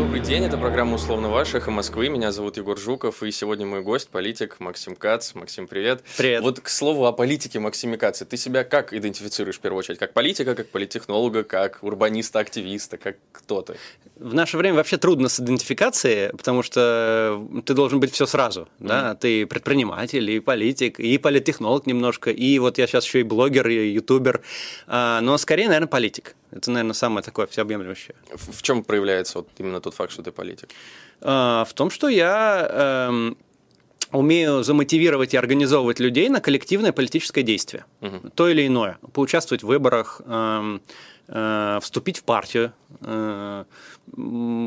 Добрый день, это программа «Условно ваш», «Эхо Москвы». Меня зовут Егор Жуков, и сегодня мой гость, политик Максим Кац. Максим, привет. Привет. Вот к слову о политике Максиме Каце. Ты себя как идентифицируешь в первую очередь? Как политика, как политтехнолога, как урбаниста, активиста, как кто ты? В наше время вообще трудно с идентификацией, потому что ты должен быть все сразу. Mm-hmm. Да? Ты предприниматель, и политик, и политтехнолог немножко, и вот я сейчас еще и блогер, и ютубер, а, но скорее, наверное, политик. Это, наверное, самое такое всеобъемлющее. В, в чем проявляется вот именно тот факт, что ты политик? А, в том, что я эм, умею замотивировать и организовывать людей на коллективное политическое действие, угу. то или иное, поучаствовать в выборах, э, вступить в партию, э,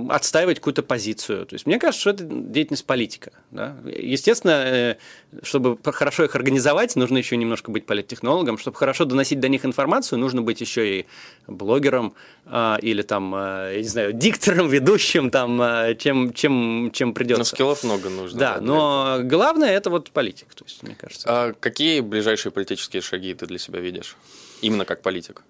отстаивать какую-то позицию. То есть мне кажется, что это деятельность политика. Да? Естественно, э, чтобы хорошо их организовать, нужно еще немножко быть политтехнологом. Чтобы хорошо доносить до них информацию, нужно быть еще и блогером или там, э, я не знаю, диктором, ведущим, там, э, чем, чем, чем придется. Но скиллов много нужно. Да, да но главное это вот политик, то есть, мне кажется. А какие ближайшие политические шаги ты для себя видишь? Именно как политик?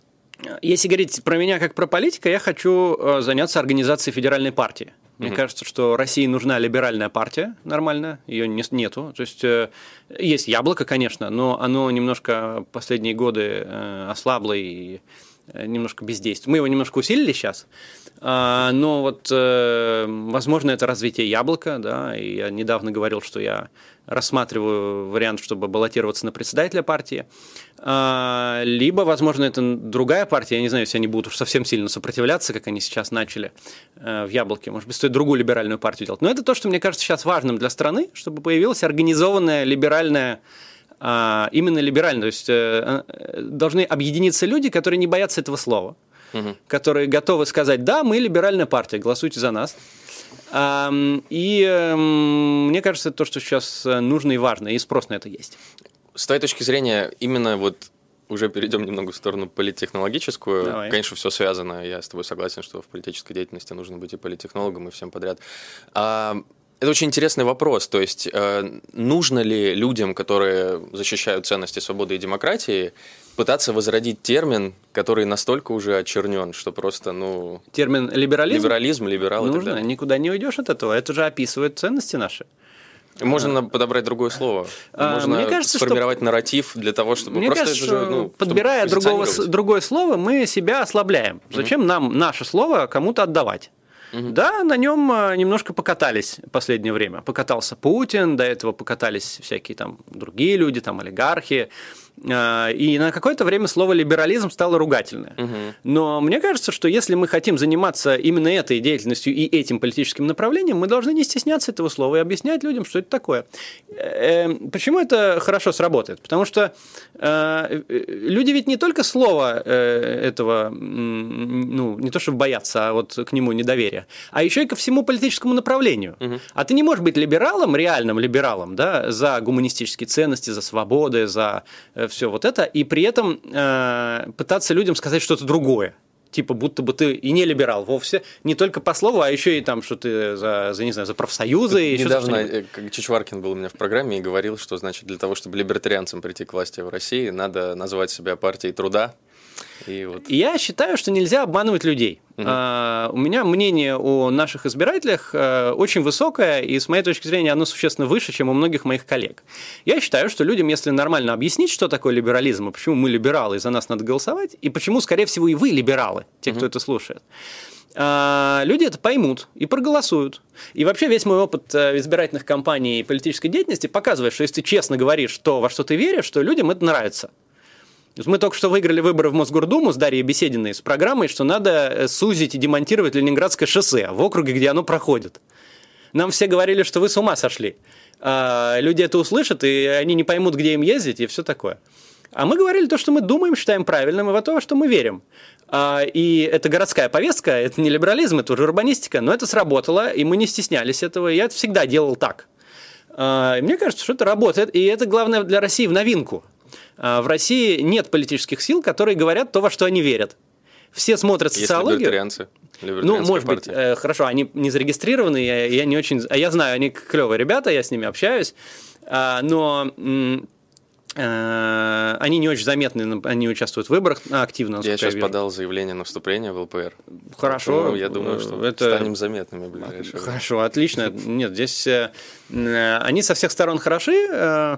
Если говорить про меня как про политика, я хочу э, заняться организацией федеральной партии. Мне угу. кажется, что России нужна либеральная партия нормальная, ее не, нету. То есть э, есть яблоко, конечно, но оно немножко последние годы э, ослабло и немножко бездействует. Мы его немножко усилили сейчас, но вот, возможно, это развитие яблока, да, и я недавно говорил, что я рассматриваю вариант, чтобы баллотироваться на председателя партии. А, либо, возможно, это другая партия, я не знаю, если они будут уж совсем сильно сопротивляться, как они сейчас начали э, в «Яблоке». Может быть, стоит другую либеральную партию делать. Но это то, что мне кажется сейчас важным для страны, чтобы появилась организованная либеральная а, именно либеральная, то есть э, э, должны объединиться люди, которые не боятся этого слова, угу. которые готовы сказать, да, мы либеральная партия, голосуйте за нас. И эм, мне кажется, то, что сейчас нужно и важно, и спрос на это есть с твоей точки зрения, именно вот уже перейдем немного в сторону политтехнологическую. Давай. Конечно, все связано. Я с тобой согласен, что в политической деятельности нужно быть и политтехнологом, и всем подряд. А, это очень интересный вопрос. То есть, э, нужно ли людям, которые защищают ценности свободы и демократии, пытаться возродить термин, который настолько уже очернен, что просто, ну... Термин либерализм? Либерализм, либерал Нужно, никуда не уйдешь от этого. Это же описывает ценности наши. Можно а, подобрать другое слово. А, Можно мне кажется, сформировать что... нарратив для того, чтобы мне просто кажется, же, ну, подбирая другого, другое слово, мы себя ослабляем. Зачем угу. нам наше слово кому-то отдавать? Угу. Да, на нем а, немножко покатались в последнее время. Покатался Путин, до этого покатались всякие там другие люди, там олигархи. А, и на какое-то время слово либерализм стало ругательное. Угу. Но мне кажется, что если мы хотим заниматься именно этой деятельностью и этим политическим направлением, мы должны не стесняться этого слова и объяснять людям, что это такое. Э, почему это хорошо сработает? Потому что э, люди ведь не только слова э, этого, ну, не то чтобы боятся, а вот к нему недоверия, а еще и ко всему политическому направлению. Угу. А ты не можешь быть либералом, реальным либералом, да, за гуманистические ценности, за свободы, за все вот это, и при этом э, пытаться людям сказать что-то другое. Типа, будто бы ты и не либерал вовсе, не только по слову, а еще и там, что ты за, за не знаю, за профсоюзы. и недавно э, Чичваркин был у меня в программе и говорил, что, значит, для того, чтобы либертарианцам прийти к власти в России, надо назвать себя партией труда, и вот... Я считаю, что нельзя обманывать людей. Угу. А, у меня мнение о наших избирателях а, очень высокое, и с моей точки зрения оно существенно выше, чем у многих моих коллег. Я считаю, что людям, если нормально объяснить, что такое либерализм, и почему мы либералы, и за нас надо голосовать, и почему, скорее всего, и вы либералы, те, угу. кто это слушает, а, люди это поймут и проголосуют. И вообще весь мой опыт э, избирательных кампаний и политической деятельности показывает, что если ты честно говоришь то, во что ты веришь, что людям это нравится. Мы только что выиграли выборы в Мосгордуму с Дарьей Бесединой с программой, что надо э, сузить и демонтировать Ленинградское шоссе в округе, где оно проходит. Нам все говорили, что вы с ума сошли. А люди это услышат, и они не поймут, где им ездить, и все такое. А мы говорили то, что мы думаем, считаем правильным, и в то, что мы верим. А, и это городская повестка, это не либерализм, это уже урбанистика, но это сработало, и мы не стеснялись этого, и я это всегда делал так. А, мне кажется, что это работает, и это главное для России в новинку. А, в России нет политических сил, которые говорят то, во что они верят. Все смотрят Есть социологию. Ну, может партия. быть, э, хорошо, они не зарегистрированы, я, я не очень... А я знаю, они клевые ребята, я с ними общаюсь, а, но Э, они не очень заметны, они участвуют в выборах активно. Я сейчас я подал заявление на вступление в ЛПР. Хорошо. Поэтому я думаю, что это... станем заметными в ближайшее Хорошо, отлично. Нет, здесь э, они со всех сторон хороши э,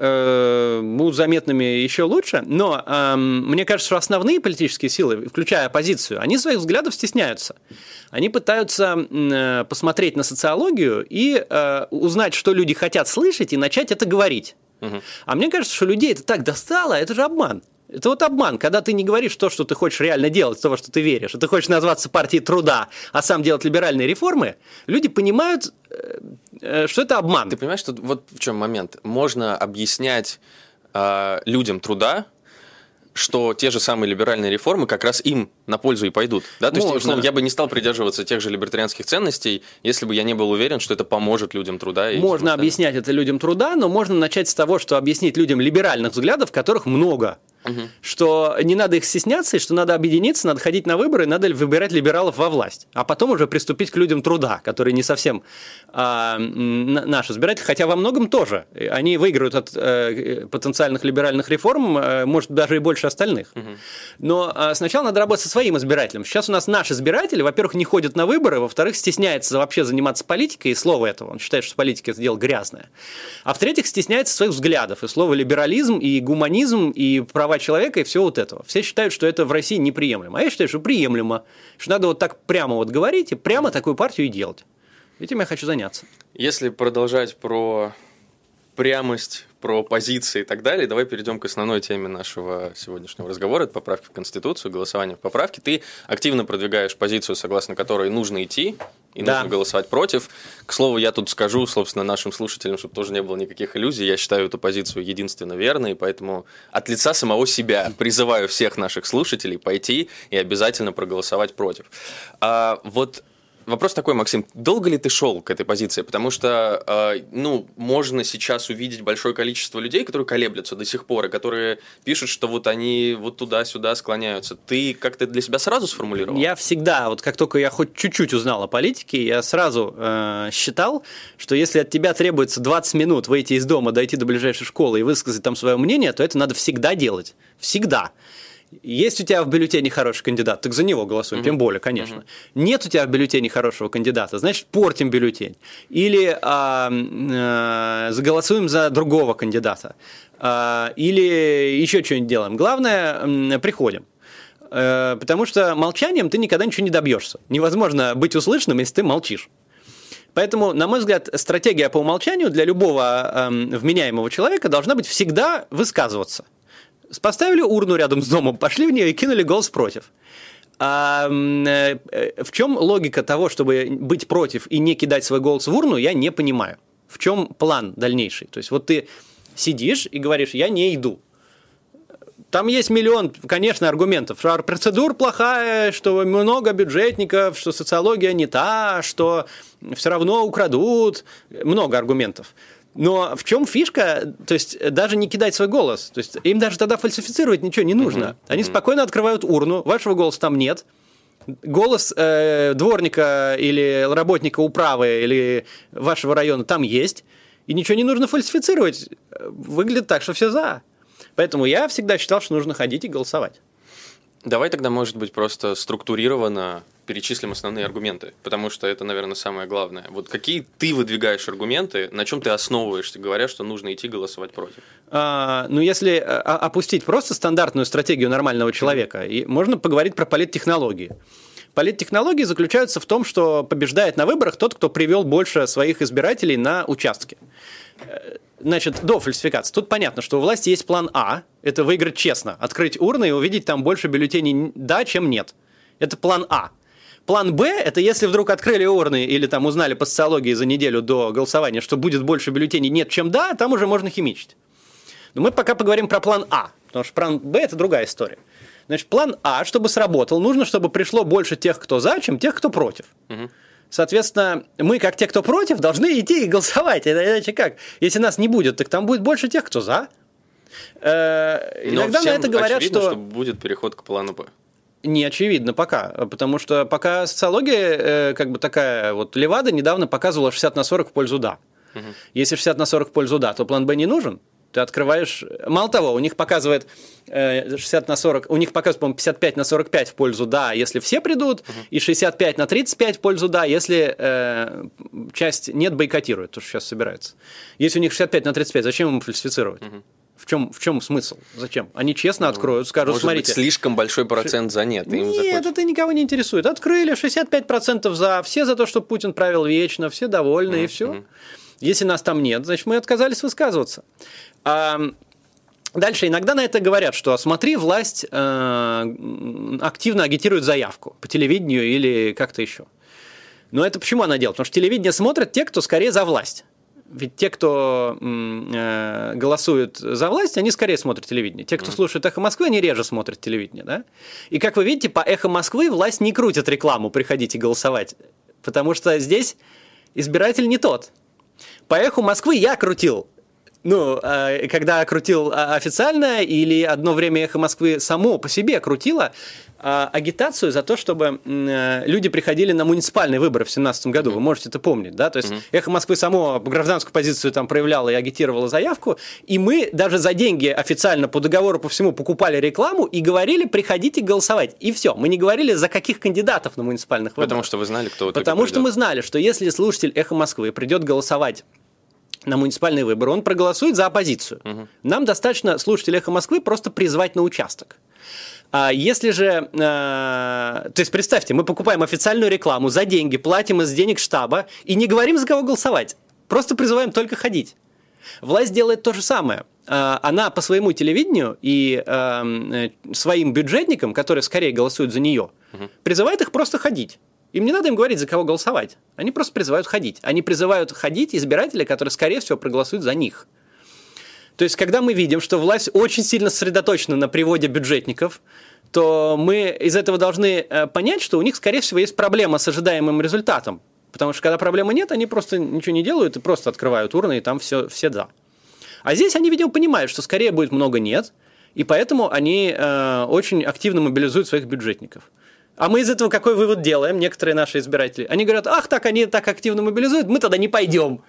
будут заметными еще лучше, но э, мне кажется, что основные политические силы, включая оппозицию, они своих взглядов стесняются. Они пытаются э, посмотреть на социологию и э, узнать, что люди хотят слышать, и начать это говорить. Угу. А мне кажется, что людей это так достало, это же обман. Это вот обман, когда ты не говоришь то, что ты хочешь реально делать, то, во что ты веришь, а ты хочешь назваться партией труда, а сам делать либеральные реформы, люди понимают, э, э, что это обман. Ты понимаешь, что вот в чем момент? Можно объяснять э, людям труда, что те же самые либеральные реформы как раз им на пользу и пойдут. Да? То Можно. есть, условно, я бы не стал придерживаться тех же либертарианских ценностей, если бы я не был уверен, что это поможет людям труда. И можно объяснять это людям труда, но можно начать с того, что объяснить людям либеральных взглядов, которых много. Угу. Что не надо их стесняться, и что надо объединиться, надо ходить на выборы, надо выбирать либералов во власть. А потом уже приступить к людям труда, которые не совсем а, наши избиратели, хотя во многом тоже. Они выиграют от а, потенциальных либеральных реформ, а, может, даже и больше остальных. Угу. Но а, сначала надо работать со своим избирателем. Сейчас у нас наши избиратели, во-первых, не ходят на выборы, во-вторых, стесняется вообще заниматься политикой, и слово этого. Он считает, что политика – это дело грязное. А в-третьих, стесняется своих взглядов. И слово либерализм, и гуманизм, и право права человека и все вот этого. Все считают, что это в России неприемлемо. А я считаю, что приемлемо. Что надо вот так прямо вот говорить и прямо такую партию и делать. Этим я хочу заняться. Если продолжать про прямость, про позиции и так далее, давай перейдем к основной теме нашего сегодняшнего разговора. Это поправки в Конституцию, голосование в поправке. Ты активно продвигаешь позицию, согласно которой нужно идти и да. нужно голосовать против. К слову, я тут скажу, собственно, нашим слушателям, чтобы тоже не было никаких иллюзий, я считаю эту позицию единственно верной, поэтому от лица самого себя призываю всех наших слушателей пойти и обязательно проголосовать против. А вот Вопрос такой, Максим, долго ли ты шел к этой позиции? Потому что, э, ну, можно сейчас увидеть большое количество людей, которые колеблются до сих пор, и которые пишут, что вот они вот туда-сюда склоняются. Ты как-то для себя сразу сформулировал? Я всегда, вот как только я хоть чуть-чуть узнал о политике, я сразу э, считал, что если от тебя требуется 20 минут выйти из дома, дойти до ближайшей школы и высказать там свое мнение, то это надо всегда делать. Всегда. Есть у тебя в бюллетене хороший кандидат, так за него голосуем, угу. тем более, конечно. Угу. Нет у тебя в бюллетене хорошего кандидата, значит, портим бюллетень. Или а, а, заголосуем за другого кандидата. А, или еще что-нибудь делаем. Главное, приходим. А, потому что молчанием ты никогда ничего не добьешься. Невозможно быть услышанным, если ты молчишь. Поэтому, на мой взгляд, стратегия по умолчанию для любого э, вменяемого человека должна быть всегда высказываться поставили урну рядом с домом, пошли в нее и кинули голос против. А э, в чем логика того, чтобы быть против и не кидать свой голос в урну, я не понимаю. В чем план дальнейший? То есть вот ты сидишь и говоришь, я не иду. Там есть миллион, конечно, аргументов, что процедура плохая, что много бюджетников, что социология не та, что все равно украдут. Много аргументов. Но в чем фишка? То есть даже не кидать свой голос. То есть им даже тогда фальсифицировать ничего не нужно. Mm-hmm. Они спокойно открывают урну, вашего голоса там нет. Голос э, дворника или работника управы или вашего района там есть. И ничего не нужно фальсифицировать. Выглядит так, что все за. Поэтому я всегда считал, что нужно ходить и голосовать. Давай тогда, может быть, просто структурированно перечислим основные аргументы, потому что это, наверное, самое главное. Вот какие ты выдвигаешь аргументы, на чем ты основываешься, говоря, что нужно идти голосовать против? А, ну, если а, опустить просто стандартную стратегию нормального человека, и можно поговорить про политтехнологии. Политтехнологии заключаются в том, что побеждает на выборах тот, кто привел больше своих избирателей на участке. Э, значит, до фальсификации. Тут понятно, что у власти есть план А, это выиграть честно, открыть урны и увидеть там больше бюллетеней «да», чем «нет». Это план А. План Б – это если вдруг открыли урны или там узнали по социологии за неделю до голосования, что будет больше бюллетеней нет, чем да, там уже можно химичить. Но мы пока поговорим про план А, потому что план Б – это другая история. Значит, план А, чтобы сработал, нужно, чтобы пришло больше тех, кто за, чем тех, кто против. Угу. Соответственно, мы, как те, кто против, должны идти и голосовать. Иначе как? Если нас не будет, так там будет больше тех, кто за. Э, иногда на это говорят, очевидно, что... что будет переход к плану Б. Не очевидно пока, потому что пока социология, э, как бы такая, вот Левада недавно показывала 60 на 40 в пользу «да». Угу. Если 60 на 40 в пользу «да», то план «Б» не нужен. Ты открываешь... Мало того, у них показывает 60 на 40, у них показывает, по-моему, 55 на 45 в пользу «да», если все придут, угу. и 65 на 35 в пользу «да», если э, часть «нет» бойкотирует, то, что сейчас собирается. Если у них 65 на 35, зачем им фальсифицировать? Угу. В чем, в чем смысл? Зачем? Они честно ну, откроют, скажут, Может смотрите. Быть, слишком большой процент за нет. Им нет, захочет. это никого не интересует. Открыли 65% за, все за то, что Путин правил вечно, все довольны, mm-hmm. и все. Если нас там нет, значит, мы отказались высказываться. А, Дальше иногда на это говорят, что смотри, власть э, активно агитирует заявку по телевидению или как-то еще. Но это почему она делает? Потому что телевидение смотрят те, кто скорее за власть. Ведь те, кто э, голосует за власть, они скорее смотрят телевидение. Те, кто слушает «Эхо Москвы», они реже смотрят телевидение. Да? И как вы видите, по «Эхо Москвы» власть не крутит рекламу «Приходите голосовать», потому что здесь избиратель не тот. По «Эху Москвы» я крутил ну, а, когда крутил а, официально, или одно время «Эхо Москвы» само по себе крутило а, агитацию за то, чтобы э, люди приходили на муниципальные выборы в 2017 году. Mm-hmm. Вы можете это помнить, да? То есть mm-hmm. «Эхо Москвы» само гражданскую позицию там проявляло и агитировало заявку, и мы даже за деньги официально по договору по всему покупали рекламу и говорили «приходите голосовать». И все. Мы не говорили, за каких кандидатов на муниципальных выборах. Потому что вы знали, кто Потому что мы знали, что если слушатель «Эхо Москвы» придет голосовать на муниципальные выборы, он проголосует за оппозицию. Угу. Нам достаточно слушателей «Эхо Москвы» просто призвать на участок. А если же, э, то есть представьте, мы покупаем официальную рекламу за деньги, платим из денег штаба и не говорим, за кого голосовать, просто призываем только ходить. Власть делает то же самое. Э, она по своему телевидению и э, своим бюджетникам, которые скорее голосуют за нее, угу. призывает их просто ходить. Им не надо им говорить, за кого голосовать. Они просто призывают ходить. Они призывают ходить избирателей, которые, скорее всего, проголосуют за них. То есть, когда мы видим, что власть очень сильно сосредоточена на приводе бюджетников, то мы из этого должны э, понять, что у них, скорее всего, есть проблема с ожидаемым результатом. Потому что когда проблемы нет, они просто ничего не делают и просто открывают урны, и там все, все «за». А здесь они, видимо, понимают, что скорее будет много «нет», и поэтому они э, очень активно мобилизуют своих бюджетников. А мы из этого какой вывод делаем, некоторые наши избиратели? Они говорят, ах, так они так активно мобилизуют, мы тогда не пойдем.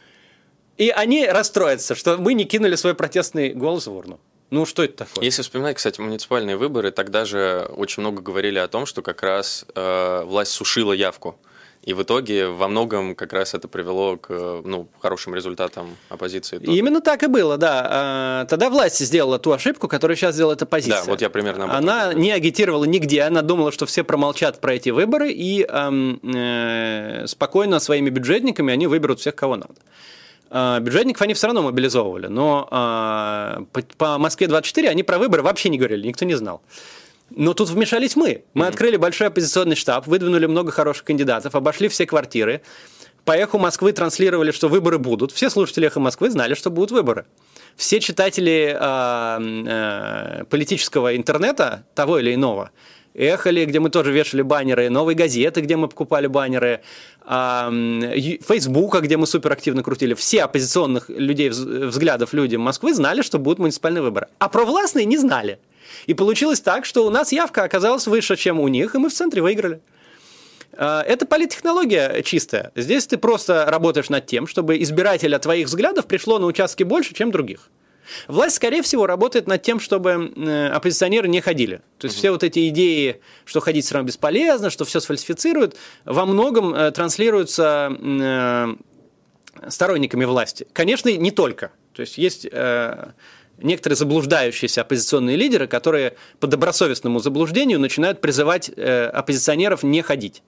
И они расстроятся, что мы не кинули свой протестный голос в урну. Ну, что это такое? Если вспоминать, кстати, муниципальные выборы, тогда же очень много говорили о том, что как раз э, власть сушила явку. И в итоге во многом как раз это привело к ну, хорошим результатам оппозиции. Тут. Именно так и было, да. А, тогда власть сделала ту ошибку, которую сейчас делает оппозиция. Да, вот я примерно об этом Она говорю. не агитировала нигде, она думала, что все промолчат про эти выборы, и эм, э, спокойно своими бюджетниками они выберут всех, кого надо. Э, бюджетников они все равно мобилизовывали, но э, по, по Москве 24 они про выборы вообще не говорили, никто не знал. Но тут вмешались мы. Мы mm-hmm. открыли большой оппозиционный штаб, выдвинули много хороших кандидатов, обошли все квартиры. По эху Москвы транслировали, что выборы будут. Все слушатели эхо Москвы знали, что будут выборы. Все читатели э, э, политического интернета, того или иного, Эхоли, где мы тоже вешали баннеры, Новой газеты, где мы покупали баннеры, Фейсбука, где мы суперактивно крутили. Все оппозиционных людей, взглядов люди Москвы знали, что будут муниципальные выборы. А провластные не знали. И получилось так, что у нас явка оказалась выше, чем у них, и мы в центре выиграли. А, это политтехнология чистая. Здесь ты просто работаешь над тем, чтобы избирателя твоих взглядов пришло на участки больше, чем других. Власть, скорее всего, работает над тем, чтобы э, оппозиционеры не ходили. То есть угу. все вот эти идеи, что ходить все равно бесполезно, что все сфальсифицируют, во многом э, транслируются э, сторонниками власти. Конечно, не только. То есть есть некоторые заблуждающиеся оппозиционные лидеры, которые по добросовестному заблуждению начинают призывать э, оппозиционеров не ходить.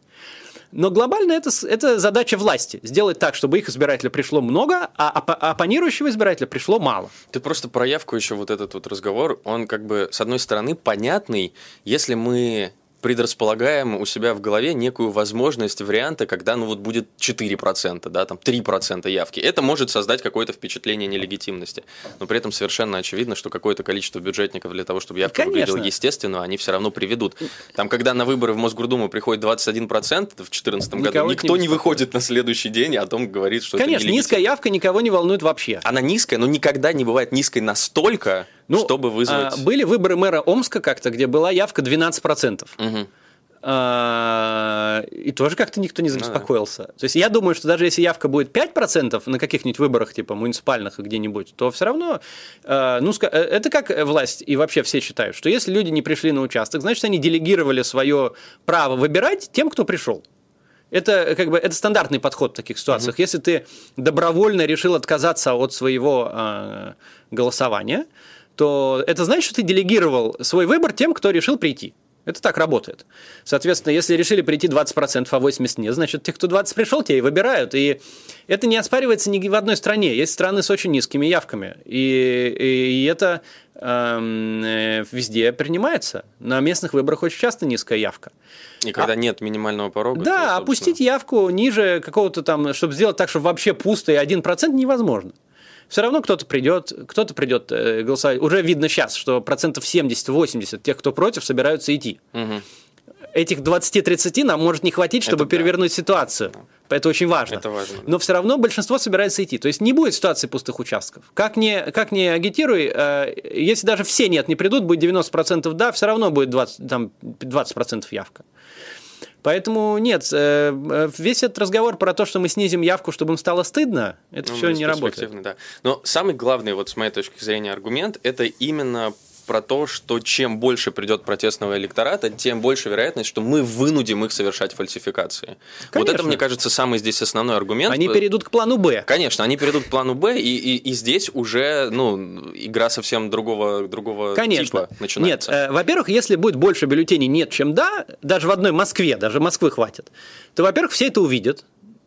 Но глобально это, это задача власти. Сделать так, чтобы их избирателей пришло много, а оп- оппонирующего избирателя пришло мало. Ты просто про явку еще вот этот вот разговор, он как бы, с одной стороны, понятный, если мы предрасполагаем у себя в голове некую возможность варианта, когда ну вот будет 4%, да, там 3% явки. Это может создать какое-то впечатление нелегитимности. Но при этом совершенно очевидно, что какое-то количество бюджетников для того, чтобы явка Конечно. выглядела естественно, они все равно приведут. Там, когда на выборы в Мосгордуму приходит 21% в 2014 году, никто не, не выходит на следующий день о том говорит, что Конечно, это низкая явка никого не волнует вообще. Она низкая, но никогда не бывает низкой настолько, ну, чтобы вызвать... А, были выборы мэра Омска как-то, где была явка 12%. Угу. А, и тоже как-то никто не забеспокоился. Ну, да. То есть я думаю, что даже если явка будет 5% на каких-нибудь выборах, типа муниципальных где-нибудь, то все равно, а, ну, э, это как власть и вообще все считают, что если люди не пришли на участок, значит, они делегировали свое право выбирать тем, кто пришел. Это как бы это стандартный подход в таких ситуациях. Mm-hmm. Если ты добровольно решил отказаться от своего э, голосования, то это значит, что ты делегировал свой выбор тем, кто решил прийти. Это так работает. Соответственно, если решили прийти 20%, а 80% нет, значит, те, кто 20 пришел, те и выбирают. И это не оспаривается ни в одной стране. Есть страны с очень низкими явками. И, и, и это эм, э, везде принимается. На местных выборах очень часто низкая явка. И когда а, нет минимального порога. Да, то, собственно... опустить явку ниже какого-то там, чтобы сделать так, чтобы вообще пусто и 1% невозможно все равно кто-то придет, кто-то придет э, голосовать. Уже видно сейчас, что процентов 70-80 тех, кто против, собираются идти. Угу. Этих 20-30 нам может не хватить, чтобы это перевернуть да. ситуацию. Да. Это очень важно. Это важно. Но все равно большинство собирается идти. То есть не будет ситуации пустых участков. Как не, как не агитируй, э, если даже все нет, не придут, будет 90% да, все равно будет 20, там, 20% явка. Поэтому нет, э, э, весь этот разговор про то, что мы снизим явку, чтобы им стало стыдно, это ну, все не работает. Да. Но самый главный, вот с моей точки зрения, аргумент это именно про то, что чем больше придет протестного электората, тем больше вероятность, что мы вынудим их совершать фальсификации. Конечно. Вот это, мне кажется, самый здесь основной аргумент. Они перейдут к плану Б. Конечно, они перейдут к плану Б, и, и, и здесь уже ну, игра совсем другого, другого Конечно. типа начинается. Нет, э, во-первых, если будет больше бюллетеней нет, чем да, даже в одной Москве, даже Москвы хватит, то, во-первых, все это увидят.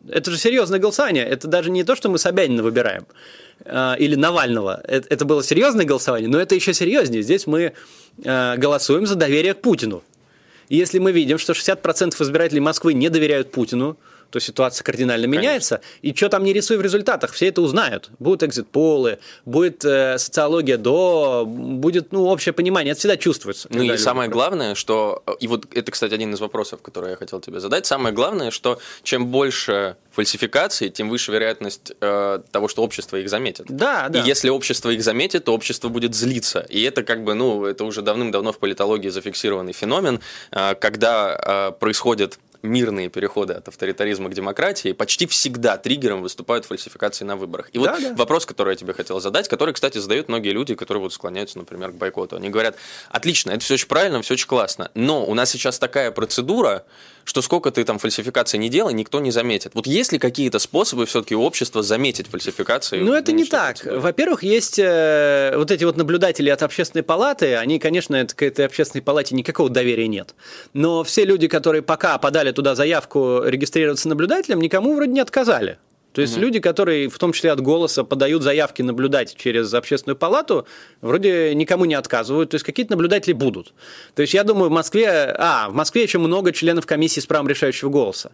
Это же серьезное голосование. Это даже не то, что мы Собянина выбираем. Э, или Навального. Это, это было серьезное голосование, но это еще серьезнее. Здесь мы э, голосуем за доверие к Путину. И если мы видим, что 60% избирателей Москвы не доверяют Путину, то ситуация кардинально Конечно. меняется. И что там не рисуй в результатах, все это узнают. Будут экзит-полы, будет э, социология до, будет ну, общее понимание. Это всегда чувствуется. Ну и самое главное, что... И вот это, кстати, один из вопросов, который я хотел тебе задать. Самое главное, что чем больше фальсификаций, тем выше вероятность э, того, что общество их заметит. Да, да. И если общество их заметит, то общество будет злиться. И это как бы, ну, это уже давным-давно в политологии зафиксированный феномен, э, когда э, происходит мирные переходы от авторитаризма к демократии почти всегда триггером выступают фальсификации на выборах. И да, вот да. вопрос, который я тебе хотел задать, который, кстати, задают многие люди, которые вот склоняются, например, к бойкоту. Они говорят, отлично, это все очень правильно, все очень классно, но у нас сейчас такая процедура, что сколько ты там фальсификаций не делай, никто не заметит. Вот есть ли какие-то способы все-таки общества заметить фальсификации? Ну, это не так. Во-первых, есть э, вот эти вот наблюдатели от общественной палаты, они, конечно, это, к этой общественной палате никакого доверия нет. Но все люди, которые пока подали туда заявку регистрироваться наблюдателем, никому вроде не отказали. То есть угу. люди, которые в том числе от голоса подают заявки наблюдать через общественную палату, вроде никому не отказывают. То есть какие-то наблюдатели будут. То есть я думаю, в Москве... А, в Москве еще много членов комиссии с правом решающего голоса.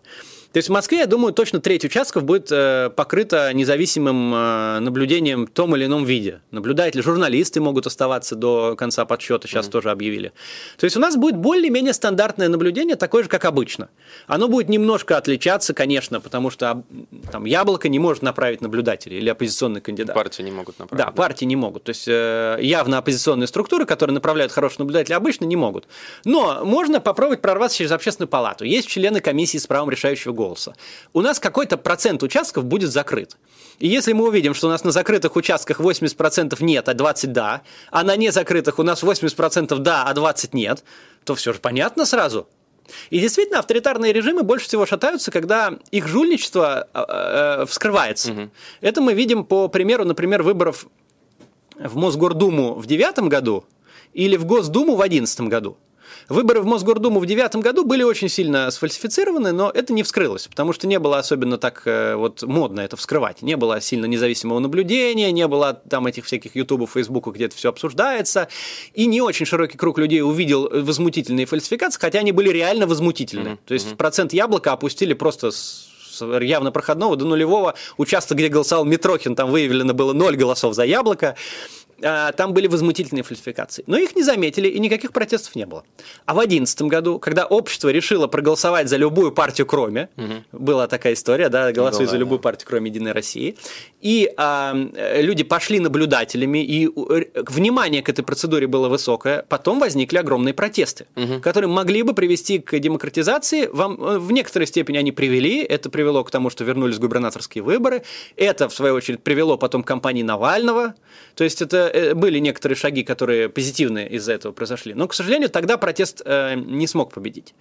То есть в Москве, я думаю, точно треть участков будет э, покрыта независимым э, наблюдением в том или ином виде. Наблюдатели, журналисты могут оставаться до конца подсчета, сейчас mm-hmm. тоже объявили. То есть у нас будет более-менее стандартное наблюдение, такое же, как обычно. Оно будет немножко отличаться, конечно, потому что там яблоко не может направить наблюдателей или оппозиционный кандидат. Партии не могут направить. Да, да. партии не могут. То есть э, явно оппозиционные структуры, которые направляют хороших наблюдателей, обычно не могут. Но можно попробовать прорваться через общественную палату. Есть члены комиссии с правом решающего голоса голоса. У нас какой-то процент участков будет закрыт. И если мы увидим, что у нас на закрытых участках 80% нет, а 20% да, а на незакрытых у нас 80% да, а 20% нет, то все же понятно сразу. И действительно, авторитарные режимы больше всего шатаются, когда их жульничество э, э, вскрывается. Угу. Это мы видим по примеру, например, выборов в Мосгордуму в 2009 году или в Госдуму в 2011 году. Выборы в Мосгордуму в девятом году были очень сильно сфальсифицированы, но это не вскрылось, потому что не было особенно так э, вот модно это вскрывать. Не было сильно независимого наблюдения, не было там этих всяких ютубов, фейсбуков, где это все обсуждается, и не очень широкий круг людей увидел возмутительные фальсификации, хотя они были реально возмутительны. Mm-hmm. То есть процент яблока опустили просто с явно проходного до нулевого. Участок, где голосовал Митрохин, там выявлено было ноль голосов за яблоко. А, там были возмутительные фальсификации. Но их не заметили, и никаких протестов не было. А в 2011 году, когда общество решило проголосовать за любую партию, кроме, угу. была такая история, да, голосуй за любую да. партию, кроме Единой России, и а, люди пошли наблюдателями, и внимание к этой процедуре было высокое, потом возникли огромные протесты, угу. которые могли бы привести к демократизации. Вам, в некоторой степени они привели, это привело к тому, что вернулись губернаторские выборы, это, в свою очередь, привело потом к кампании Навального, то есть это э, были некоторые шаги, которые позитивные из-за этого произошли. Но, к сожалению, тогда протест э, не смог победить.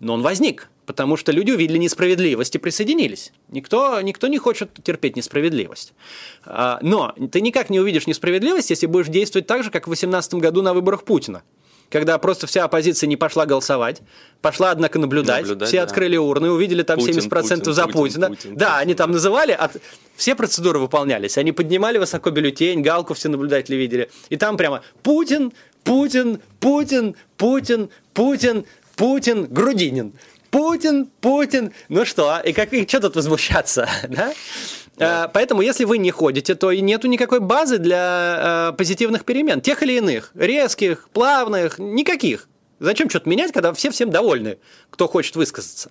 Но он возник, потому что люди увидели несправедливость и присоединились. Никто, никто не хочет терпеть несправедливость. А, но ты никак не увидишь несправедливость, если будешь действовать так же, как в 2018 году на выборах Путина когда просто вся оппозиция не пошла голосовать, пошла, однако, наблюдать. наблюдать все да. открыли урны, увидели там Путин, 70% Путин, за Путин, Путина. Путин, да, Путин. они там называли, от... все процедуры выполнялись. Они поднимали высоко бюллетень, галку все наблюдатели видели. И там прямо Путин, Путин, Путин, Путин, Путин, Путин, Грудинин. Путин, Путин. Ну что, и как, и что тут возмущаться, да? Да. Поэтому, если вы не ходите, то и нету никакой базы для э, позитивных перемен, тех или иных, резких, плавных, никаких. Зачем что-то менять, когда все всем довольны, кто хочет высказаться?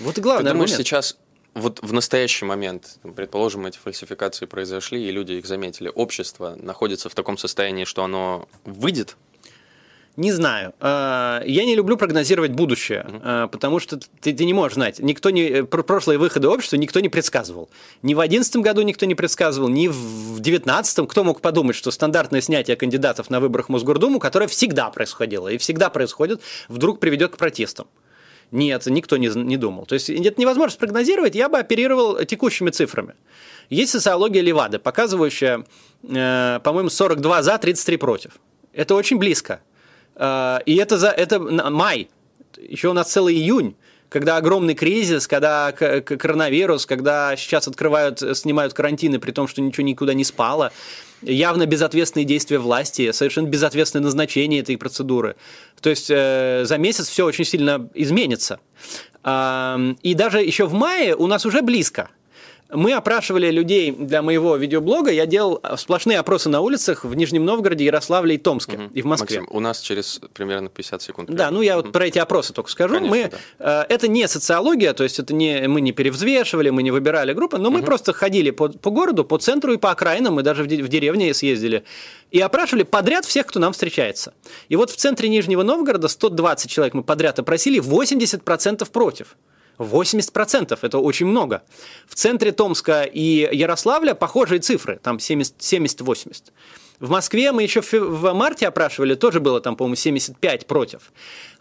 Вот и главное. Ты думаешь, аргумент. сейчас вот в настоящий момент, предположим, эти фальсификации произошли, и люди их заметили, общество находится в таком состоянии, что оно выйдет не знаю. А, я не люблю прогнозировать будущее, mm-hmm. потому что ты, ты не можешь знать. Никто не, э, прошлые выходы общества никто не предсказывал. Ни в 2011 году никто не предсказывал, ни в 2019. Кто мог подумать, что стандартное снятие кандидатов на выборах в Мосгордуму, которое всегда происходило и всегда происходит, вдруг приведет к протестам? Нет, никто не, не думал. То есть это невозможно спрогнозировать, я бы оперировал текущими цифрами. Есть социология Левады, показывающая, э, по-моему, 42 за, 33 против. Это очень близко. А, и это, за, это май, еще у нас целый июнь, когда огромный кризис, когда коронавирус, когда сейчас открывают, снимают карантины, при том, что ничего никуда не спало, явно безответственные действия власти, совершенно безответственное назначение этой процедуры. То есть э, за месяц все очень сильно изменится. Э, и даже еще в мае у нас уже близко – мы опрашивали людей для моего видеоблога. Я делал сплошные опросы на улицах в Нижнем Новгороде, Ярославле и Томске, угу. и в Москве. Максим, у нас через примерно 50 секунд. Да, ну я угу. вот про эти опросы только скажу. Конечно, мы, да. э, это не социология, то есть это не, мы не перевзвешивали, мы не выбирали группы, но угу. мы просто ходили по, по городу, по центру и по окраинам, мы даже в, в деревне съездили, и опрашивали подряд всех, кто нам встречается. И вот в центре Нижнего Новгорода 120 человек мы подряд опросили, 80% против. 80% это очень много. В центре Томска и Ярославля похожие цифры, там 70-80. В Москве мы еще в марте опрашивали, тоже было там, по-моему, 75 против.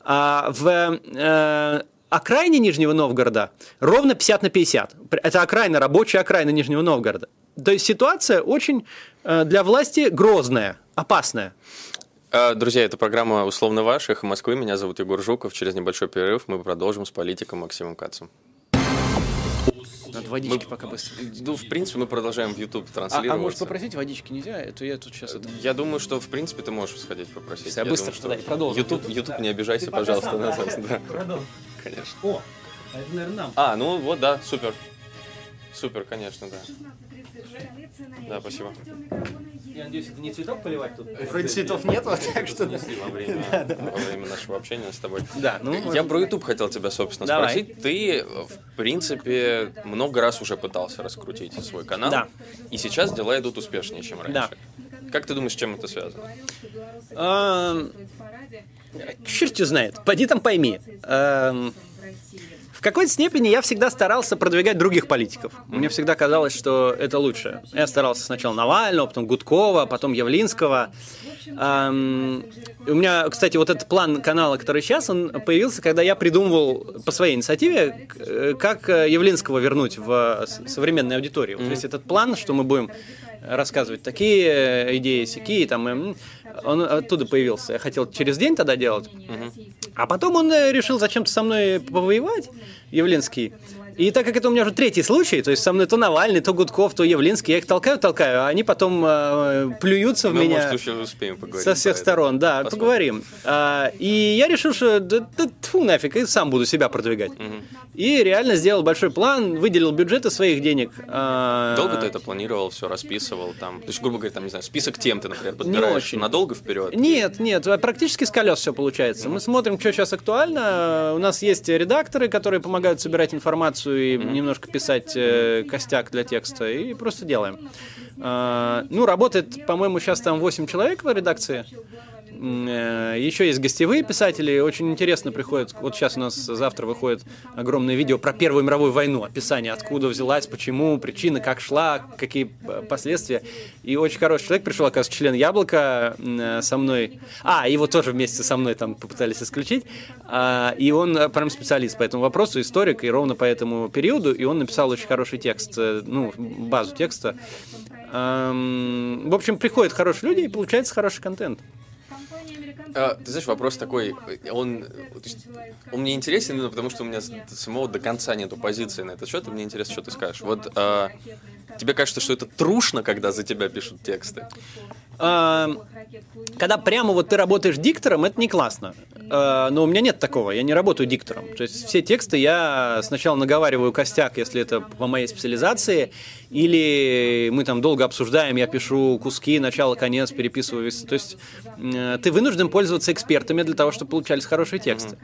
А в э, окраине Нижнего Новгорода ровно 50 на 50. Это окраина, рабочая окраина Нижнего Новгорода. То есть ситуация очень э, для власти грозная, опасная. А, друзья, это программа «Условно ваших» «Эхо Москвы». Меня зовут Егор Жуков. Через небольшой перерыв мы продолжим с политиком Максимом Кацем. Надо водички мы, пока быстро. Ну, в принципе, мы продолжаем в YouTube транслировать. А, а может попросить водички нельзя? Это я тут сейчас... Это... Я думаю, что, в принципе, ты можешь сходить попросить. Я, я быстро думаю, что... продолжим. YouTube, YouTube да. не обижайся, ты пожалуйста. На нас, да. Конечно. О, а это, наверное, нам. А, ну вот, да, супер. Супер, конечно, да. Да, спасибо. Я надеюсь, это не цветок поливать тут? Вроде цветов нет, вот так что... во время, да, да. во время нашего общения с тобой. Да, ну... Я про YouTube хотел тебя, собственно, Давай. спросить. Ты, в принципе, много раз уже пытался раскрутить свой канал. Да. И сейчас дела идут успешнее, чем раньше. Да. Как ты думаешь, с чем это связано? Черт знает. Пойди там пойми. В какой-то степени я всегда старался продвигать других политиков. Мне всегда казалось, что это лучше. Я старался сначала Навального, потом Гудкова, потом Явлинского. Um, у меня, кстати, вот этот план канала, который сейчас, он появился, когда я придумывал по своей инициативе, как Явлинского вернуть в современную аудиторию. Mm-hmm. То есть этот план, что мы будем рассказывать такие идеи, сякие, там, он оттуда появился. Я хотел через день тогда делать. Угу. А потом он э, решил зачем-то со мной повоевать, Явленский. И так как это у меня уже третий случай, то есть со мной то Навальный, то Гудков, то Явлинский, я их толкаю, толкаю, а они потом э, плюются в Мы, меня. может, еще успеем поговорить. Со всех сторон, да, посмотрим. поговорим. А, и я решил, что да, да, тьфу нафиг, и сам буду себя продвигать. Угу. И реально сделал большой план, выделил бюджеты своих денег. А... Долго ты это планировал, все расписывал там? То есть, грубо говоря, там, не знаю, список тем ты, например, подбираешь не очень. надолго вперед? Нет, нет, практически с колес все получается. Угу. Мы смотрим, что сейчас актуально. У нас есть редакторы, которые помогают собирать информацию и угу. немножко писать э, костяк для текста, и просто делаем. А, ну, работает, по-моему, сейчас там 8 человек в редакции. Э, Еще есть гостевые писатели, очень интересно приходят. Вот сейчас у нас завтра выходит огромное видео про Первую мировую войну, описание, откуда взялась, почему, причины, как шла, какие э, последствия. И очень хороший человек пришел, оказывается, член Яблока э, со мной. А, его тоже вместе со мной там попытались исключить. А, и он прям специалист по этому вопросу, историк, и ровно по этому периоду. И он написал очень хороший текст, ну, базу текста. В общем, приходят хорошие люди, и получается хороший контент. А, ты знаешь, вопрос такой, он, есть, он мне интересен именно потому, что у меня самого до конца нету позиции на этот счет, и мне интересно, что ты скажешь. Вот а, тебе кажется, что это трушно, когда за тебя пишут тексты? А, когда прямо вот ты работаешь диктором, это не классно. А, но у меня нет такого, я не работаю диктором. То есть все тексты я сначала наговариваю костяк, если это по моей специализации, или мы там долго обсуждаем, я пишу куски, начало, конец, переписываю. То есть э, ты вынужден пользоваться экспертами для того, чтобы получались хорошие тексты.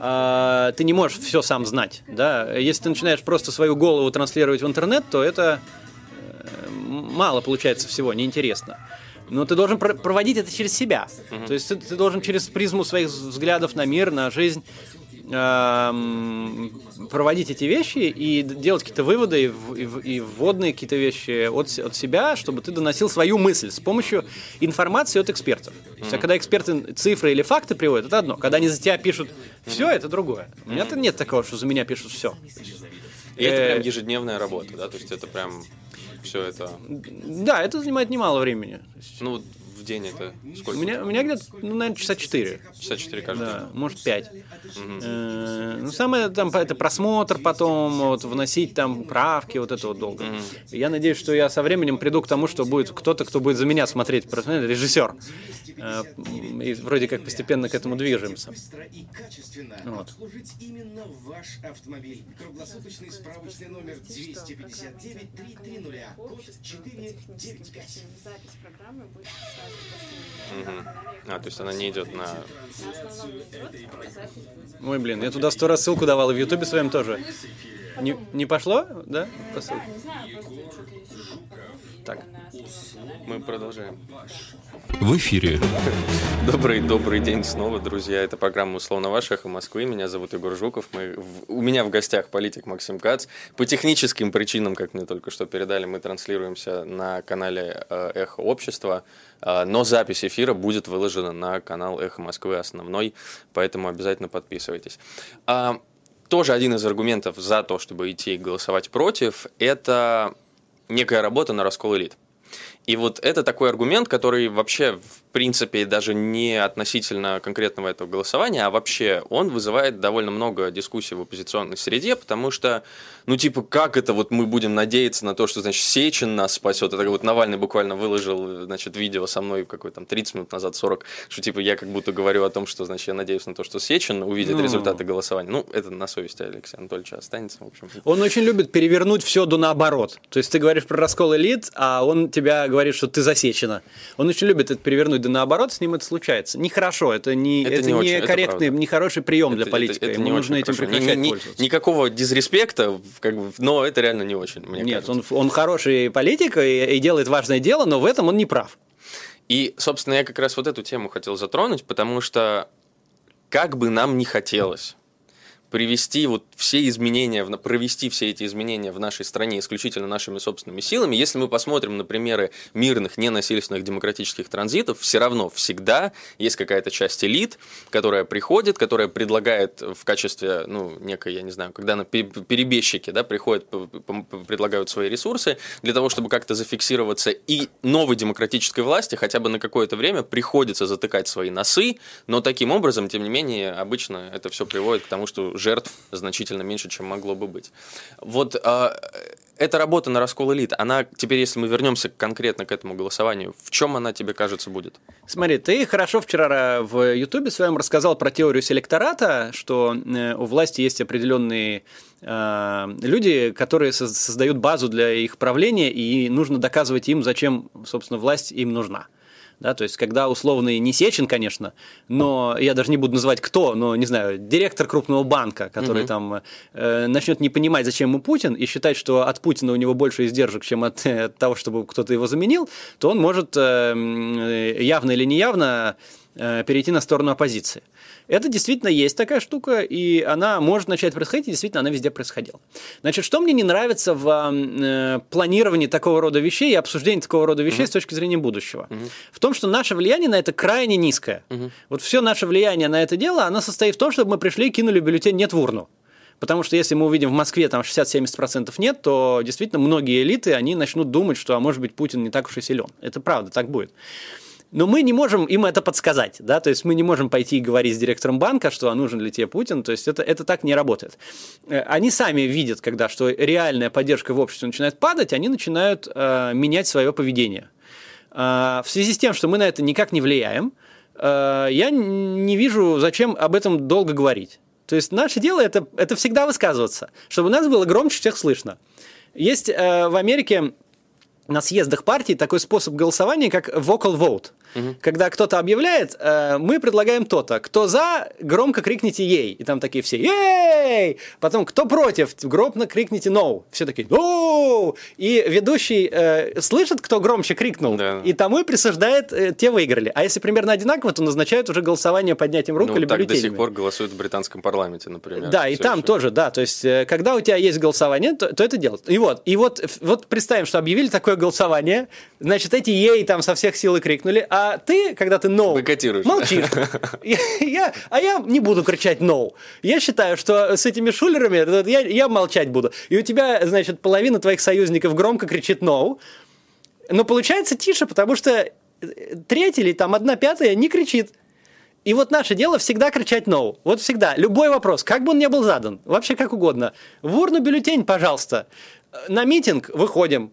А, ты не можешь все сам знать. Да? Если ты начинаешь просто свою голову транслировать в интернет, то это э, мало получается всего, неинтересно. Но ты должен проводить это через себя. Mm-hmm. То есть ты, ты должен через призму своих взглядов на мир, на жизнь проводить эти вещи и делать какие-то выводы и, и, и вводные какие-то вещи от, от себя, чтобы ты доносил свою мысль с помощью информации от экспертов. Mm-hmm. То есть, а когда эксперты цифры или факты приводят, это одно. Когда они за тебя пишут все, mm-hmm. это другое. У меня-то нет такого, что за меня пишут все. И это прям э, ежедневная работа, да? То есть это прям все это... Да, это занимает немало времени. Ну, в день это сколько? У меня, у меня где-то, ну, наверное, часа 4. Часа 4 каждый Да, может 5. Угу. Э, ну, самое там, это просмотр потом, вот, вносить там правки, вот это вот долго. Угу. Я надеюсь, что я со временем приду к тому, что будет кто-то, кто будет за меня смотреть, просмотреть, режиссер. Э, и вроде как постепенно к этому движемся. Вот. именно ваш автомобиль. Круглосуточный справочный номер 259 330, код 495. Запись программы будет Угу. А, то есть она не идет на... Ой, блин, я туда сто раз ссылку давал, и в Ютубе своем тоже. Не, не пошло, да? По Так. Мы продолжаем. В эфире. Добрый, добрый день снова, друзья. Это программа «Условно ваших» и Москвы. Меня зовут Егор Жуков. Мы, в, у меня в гостях политик Максим Кац. По техническим причинам, как мне только что передали, мы транслируемся на канале э, «Эхо общества». Э, но запись эфира будет выложена на канал «Эхо Москвы» основной, поэтому обязательно подписывайтесь. А, тоже один из аргументов за то, чтобы идти голосовать против, это некая работа на раскол элит. И вот это такой аргумент, который вообще, в принципе, даже не относительно конкретного этого голосования, а вообще он вызывает довольно много дискуссий в оппозиционной среде, потому что, ну, типа, как это вот мы будем надеяться на то, что, значит, Сечин нас спасет? Это вот Навальный буквально выложил, значит, видео со мной какой там 30 минут назад, 40, что, типа, я как будто говорю о том, что, значит, я надеюсь на то, что Сечин увидит ну... результаты голосования. Ну, это на совести Алексея Анатольевича останется, в общем. Он очень любит перевернуть все до наоборот. То есть ты говоришь про раскол элит, а он тебя говорит, что ты засечена. Он очень любит это перевернуть, да наоборот, с ним это случается. Нехорошо, это не, это, это не, очень, корректный, это нехороший прием это, для политика. Это, это, Ему не нужно этим прекращать ни, пользоваться. Никакого дизреспекта, как бы, но это реально не очень, мне Нет, он, он хороший политик и, и делает важное дело, но в этом он не прав. И, собственно, я как раз вот эту тему хотел затронуть, потому что как бы нам не хотелось привести вот все изменения, провести все эти изменения в нашей стране исключительно нашими собственными силами. Если мы посмотрим на примеры мирных, ненасильственных демократических транзитов, все равно всегда есть какая-то часть элит, которая приходит, которая предлагает в качестве, ну, некой, я не знаю, когда на перебежчики, да, приходят, предлагают свои ресурсы для того, чтобы как-то зафиксироваться, и новой демократической власти хотя бы на какое-то время приходится затыкать свои носы, но таким образом, тем не менее, обычно это все приводит к тому, что жертв значительно меньше, чем могло бы быть. Вот а, эта работа на раскол элит, она теперь, если мы вернемся конкретно к этому голосованию, в чем она тебе кажется будет? Смотри, ты хорошо вчера в Ютубе своем рассказал про теорию селектората, что э, у власти есть определенные э, люди, которые создают базу для их правления, и нужно доказывать им, зачем, собственно, власть им нужна. Да, то есть, когда условный не Сечин, конечно, но я даже не буду называть кто, но, не знаю, директор крупного банка, который угу. там э, начнет не понимать, зачем ему Путин, и считать, что от Путина у него больше издержек, чем от, от того, чтобы кто-то его заменил, то он может э, явно или неявно э, перейти на сторону оппозиции. Это действительно есть такая штука, и она может начать происходить, и действительно она везде происходила. Значит, что мне не нравится в э, планировании такого рода вещей и обсуждении такого рода вещей uh-huh. с точки зрения будущего? Uh-huh. В том, что наше влияние на это крайне низкое. Uh-huh. Вот все наше влияние на это дело, оно состоит в том, чтобы мы пришли и кинули бюллетень «нет» в урну. Потому что если мы увидим в Москве там 60-70% нет, то действительно многие элиты, они начнут думать, что, а может быть, Путин не так уж и силен. Это правда, так будет. Но мы не можем им это подсказать, да, то есть мы не можем пойти и говорить с директором банка, что а нужен ли тебе Путин, то есть это, это так не работает. Э, они сами видят, когда что реальная поддержка в обществе начинает падать, они начинают э, менять свое поведение. Э, в связи с тем, что мы на это никак не влияем, э, я не вижу, зачем об этом долго говорить. То есть наше дело это, это всегда высказываться, чтобы нас было громче всех слышно. Есть э, в Америке на съездах партий такой способ голосования, как vocal vote. Угу. Когда кто-то объявляет, э, мы предлагаем то-то. Кто за, громко крикните ей. И там такие все ей. Потом, кто против, громко крикните no. Все такие no. И ведущий э, слышит, кто громче крикнул, да. и тому и присуждает, э, те выиграли. А если примерно одинаково, то назначают уже голосование поднятием рук ну, или так до сих пор голосуют в британском парламенте, например. Да, и там еще. тоже, да. То есть, э, когда у тебя есть голосование, то, то это делают. И вот, и вот, вот представим, что объявили такое голосование, значит, эти ей там со всех сил и крикнули, а а ты, когда ты no, молчишь. Я, я, а я не буду кричать no. Я считаю, что с этими шулерами я, я молчать буду. И у тебя, значит, половина твоих союзников громко кричит no. Но получается тише, потому что э, треть или там одна пятая не кричит. И вот наше дело всегда кричать no. Вот всегда. Любой вопрос, как бы он ни был задан, вообще как угодно. В урну бюллетень, пожалуйста. На митинг выходим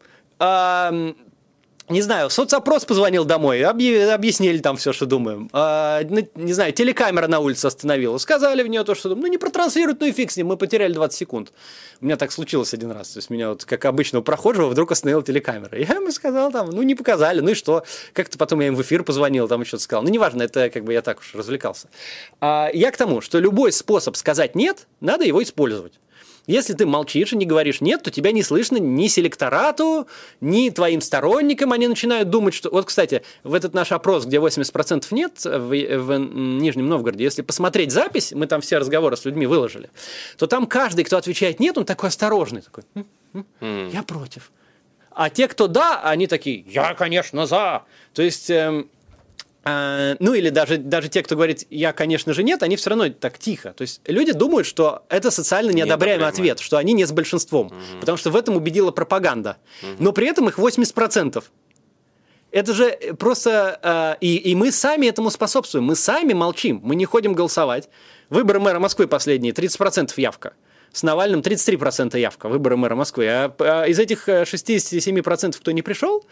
не знаю, соцопрос позвонил домой, объяснили там все, что думаем. А, не знаю, телекамера на улице остановила, сказали в нее то, что думаем. Ну, не протранслируют, ну и фиг с ним, мы потеряли 20 секунд. У меня так случилось один раз. То есть меня вот, как обычного прохожего, вдруг остановила телекамера. Я ему сказал там, ну не показали, ну и что? Как-то потом я им в эфир позвонил, там еще сказал. Ну, неважно, это как бы я так уж развлекался. А, я к тому, что любой способ сказать нет, надо его использовать. Если ты молчишь и не говоришь «нет», то тебя не слышно ни селекторату, ни твоим сторонникам. Они начинают думать, что... Вот, кстати, в этот наш опрос, где 80% нет в, в Нижнем Новгороде, если посмотреть запись, мы там все разговоры с людьми выложили, то там каждый, кто отвечает «нет», он такой осторожный, такой «я против». А те, кто «да», они такие «я, конечно, за». То есть... Эм, ну или даже, даже те, кто говорит, я, конечно же, нет, они все равно так тихо. То есть люди думают, что это социально неодобряемый ответ, что они не с большинством, угу. потому что в этом убедила пропаганда. Угу. Но при этом их 80%. Это же просто... Э, и, и мы сами этому способствуем. Мы сами молчим. Мы не ходим голосовать. Выборы мэра Москвы последние, 30% явка. С Навальным 33% явка, выборы мэра Москвы. А, а из этих 67%, кто не пришел,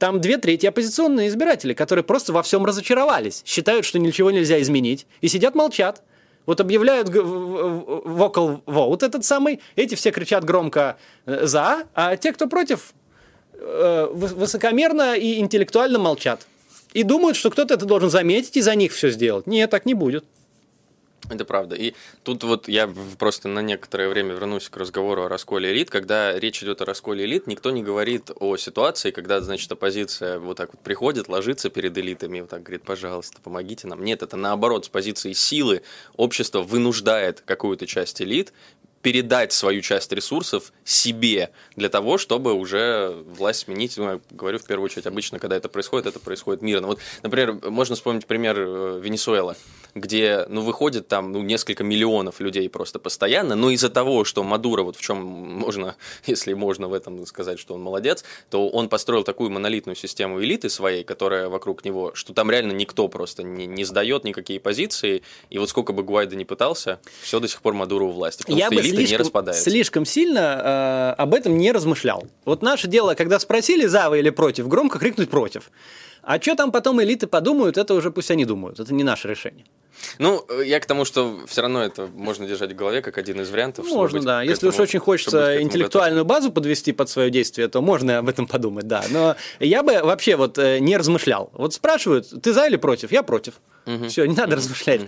там две трети оппозиционные избиратели, которые просто во всем разочаровались, считают, что ничего нельзя изменить, и сидят молчат. Вот объявляют vocal vote этот самый, эти все кричат громко э, «за», а те, кто против, э, высокомерно и интеллектуально молчат. И думают, что кто-то это должен заметить и за них все сделать. Нет, так не будет. Это правда. И тут вот я просто на некоторое время вернусь к разговору о расколе элит. Когда речь идет о расколе элит, никто не говорит о ситуации, когда, значит, оппозиция вот так вот приходит, ложится перед элитами и вот так говорит, пожалуйста, помогите нам. Нет, это наоборот, с позиции силы общество вынуждает какую-то часть элит передать свою часть ресурсов себе для того, чтобы уже власть сменить. Ну, я говорю в первую очередь, обычно, когда это происходит, это происходит мирно. Вот, например, можно вспомнить пример э, Венесуэлы, где, ну, выходит там, ну, несколько миллионов людей просто постоянно, но из-за того, что Мадуро, вот в чем можно, если можно в этом сказать, что он молодец, то он построил такую монолитную систему элиты своей, которая вокруг него, что там реально никто просто не, не сдает никакие позиции, и вот сколько бы Гуайда не пытался, все до сих пор Мадуро у власти, потому Я что бы слишком, не распадается. слишком сильно э, об этом не размышлял. Вот наше дело, когда спросили за вы или против, громко крикнуть против. А что там потом элиты подумают, это уже пусть они думают, это не наше решение. Ну, я к тому, что все равно это можно держать в голове как один из вариантов. Можно, быть да. Если уж этому- очень быть к хочется интеллектуальную базу подвести под свое действие, то можно об этом подумать, да. Но я бы вообще вот э, не размышлял. Вот спрашивают, ты за или против? Я против. Все, не надо размышлять.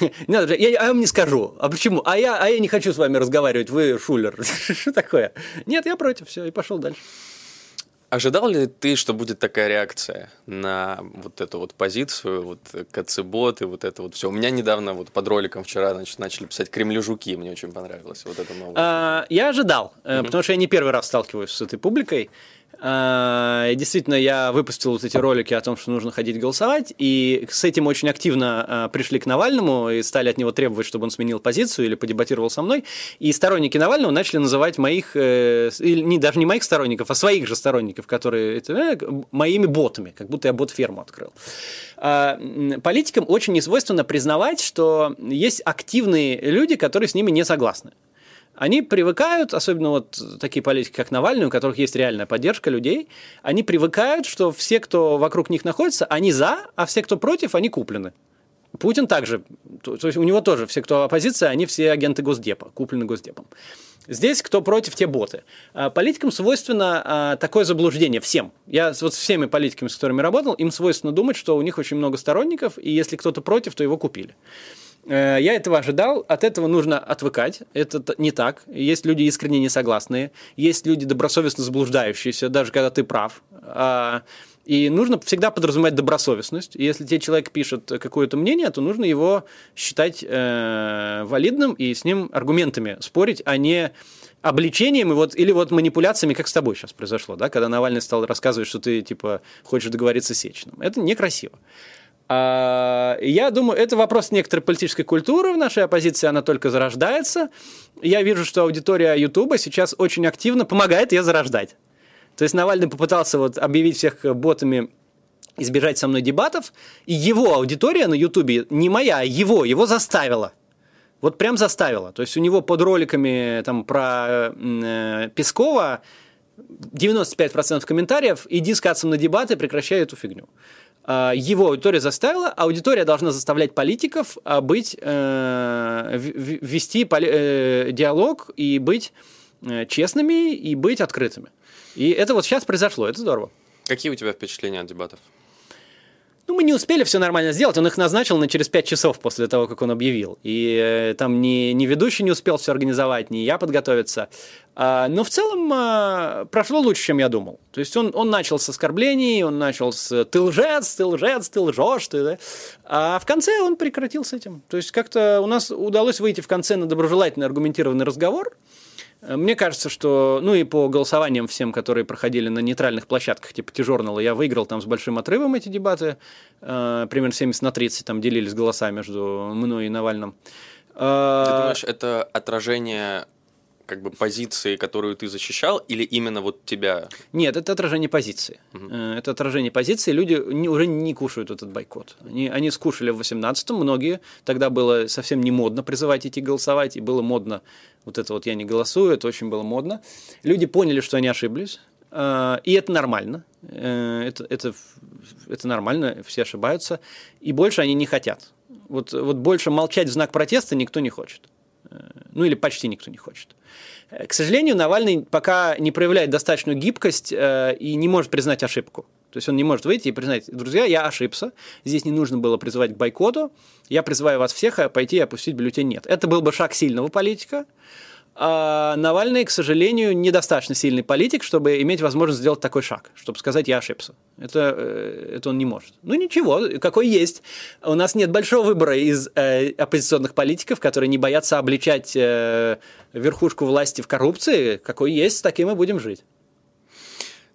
Не надо, я, а я вам не скажу. А почему? А я, а я не хочу с вами разговаривать, вы шулер. Что такое? Нет, я против, все, и пошел дальше. Ожидал ли ты, что будет такая реакция на вот эту вот позицию, вот КЦБот и вот это вот все? У меня недавно вот под роликом вчера значит, начали писать кремлежуки, мне очень понравилось вот это новое. А, Я ожидал, э, потому что я не первый раз сталкиваюсь с этой публикой. А, Действительно, я выпустил вот эти ролики о том, что нужно ходить голосовать, и с этим очень активно а, пришли к Навальному и стали от него требовать, чтобы он сменил позицию или подебатировал со мной. И сторонники Навального начали называть моих, э, или не, даже не моих сторонников, а своих же сторонников, которые это, э, моими ботами, как будто я бот-ферму открыл. А, Политикам очень несвойственно признавать, что есть активные люди, которые с ними не согласны. Они привыкают, особенно вот такие политики, как Навальный, у которых есть реальная поддержка людей, они привыкают, что все, кто вокруг них находится, они за, а все, кто против, они куплены. Путин также, то, то есть у него тоже все, кто оппозиция, они все агенты Госдепа, куплены Госдепом. Здесь кто против, те боты. А Политикам свойственно а, такое заблуждение всем. Я вот с всеми политиками, с которыми работал, им свойственно думать, что у них очень много сторонников, и если кто-то против, то его купили. Э, Я этого ожидал, от этого нужно отвыкать. Это не так. Есть люди искренне несогласные, есть люди добросовестно заблуждающиеся, даже когда ты прав. А, И нужно всегда подразумевать добросовестность. Если тебе человек пишет какое-то мнение, то нужно его считать э, валидным и с ним аргументами спорить, а не обличением и вот, или вот манипуляциями, как с тобой сейчас произошло, да, когда Навальный стал рассказывать, что ты типа хочешь договориться с Сечиным. Это некрасиво. А, Я думаю, это вопрос некоторой политической культуры в нашей оппозиции, она только зарождается. Я вижу, что аудитория Ютуба сейчас очень активно помогает ее зарождать. То есть Навальный попытался вот объявить всех ботами избежать со мной дебатов, и его аудитория на Ютубе, не моя, а его, его заставила. Вот прям заставила. То есть у него под роликами там про э, Пескова 95% комментариев «иди с Кацем на дебаты, прекращай эту фигню». А, Его аудитория заставила, аудитория должна заставлять политиков а, быть, э, вести э, диалог и быть э, честными и быть открытыми. И это вот сейчас произошло, это здорово. Какие у тебя впечатления от дебатов? Ну, мы не успели все нормально сделать. Он их назначил на через 5 часов после того, как он объявил. И э, там ни, ни ведущий не успел все организовать, ни я подготовиться. А, но в целом а, прошло лучше, чем я думал. То есть он, он начал с оскорблений, он начал с «ты лжец, ты лжец, ты лжешь», ты, да? а в конце он прекратил с этим. То есть как-то у нас удалось выйти в конце на доброжелательный аргументированный разговор. Мне кажется, что, ну и по голосованиям всем, которые проходили на нейтральных площадках типа T-Journal, я выиграл там с большим отрывом эти дебаты, э, примерно 70 на 30 там делились голоса между мной и Навальным. Ты Э, думаешь, это отражение как бы позиции, которую ты защищал, или именно вот тебя? Нет, это отражение позиции. Э, Это отражение позиции. Люди не- уже не кушают этот бойкот. Они, они скушали в 18-м, многие. Тогда было совсем не модно призывать идти голосовать, и было модно вот это вот «я не голосую», это очень было модно. Люди поняли, что они ошиблись, э, и это нормально. Э, Это, это, это нормально, все ошибаются. И больше они не хотят. Вот, вот больше молчать в знак протеста никто не хочет. Ну или почти никто не хочет. К сожалению, Навальный пока не проявляет достаточную гибкость э, и не может признать ошибку. То есть он не может выйти и признать, друзья, я ошибся, здесь не нужно было призывать к бойкоту, я призываю вас всех а пойти и опустить бюллетень «нет». Это был бы шаг сильного политика, а Навальный, к сожалению, недостаточно сильный политик, чтобы иметь возможность сделать такой шаг, чтобы сказать «я ошибся». Это, э, это он не может. Ну ничего, какой есть. У нас нет большого выбора из э, оппозиционных политиков, которые не боятся обличать э, верхушку власти в коррупции. Какой есть, с таким и будем жить.